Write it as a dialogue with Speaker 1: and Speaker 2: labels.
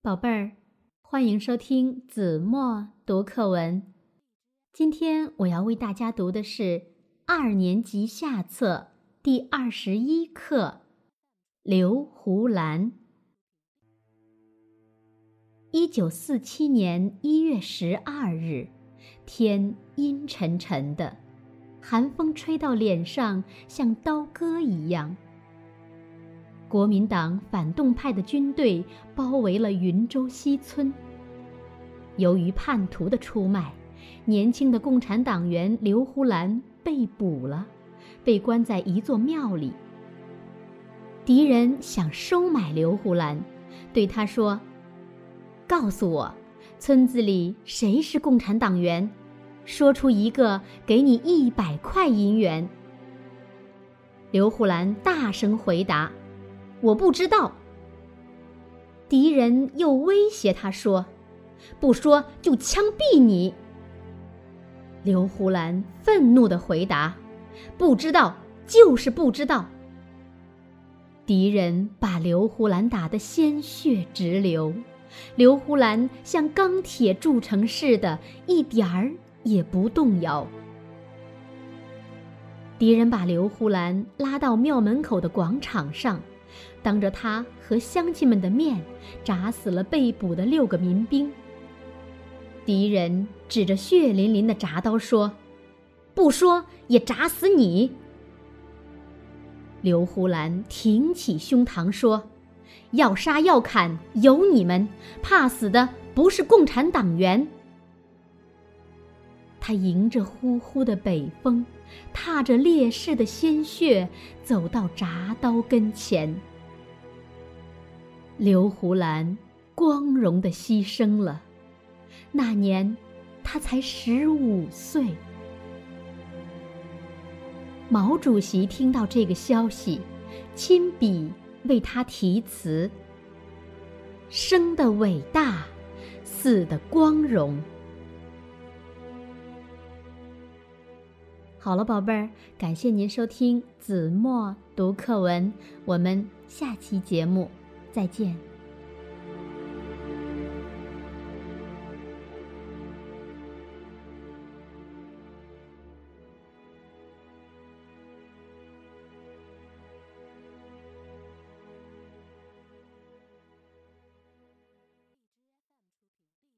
Speaker 1: 宝贝儿，欢迎收听子墨读课文。今天我要为大家读的是二年级下册第二十一课《刘胡兰》。一九四七年一月十二日，天阴沉沉的，寒风吹到脸上像刀割一样。国民党反动派的军队包围了云州西村。由于叛徒的出卖，年轻的共产党员刘胡兰被捕了，被关在一座庙里。敌人想收买刘胡兰，对他说：“告诉我，村子里谁是共产党员？说出一个，给你一百块银元。”刘胡兰大声回答。我不知道。敌人又威胁他说：“不说就枪毙你。”刘胡兰愤怒的回答：“不知道就是不知道。”敌人把刘胡兰打得鲜血直流，刘胡兰像钢铁铸成似的，一点儿也不动摇。敌人把刘胡兰拉到庙门口的广场上。当着他和乡亲们的面，铡死了被捕的六个民兵。敌人指着血淋淋的铡刀说：“不说也铡死你！”刘胡兰挺起胸膛说：“要杀要砍有你们，怕死的不是共产党员。”他迎着呼呼的北风，踏着烈士的鲜血，走到铡刀跟前。刘胡兰光荣的牺牲了，那年他才十五岁。毛主席听到这个消息，亲笔为他题词：“生的伟大，死的光荣。”好了，宝贝儿，感谢您收听子墨读课文，我们下期节目。再见。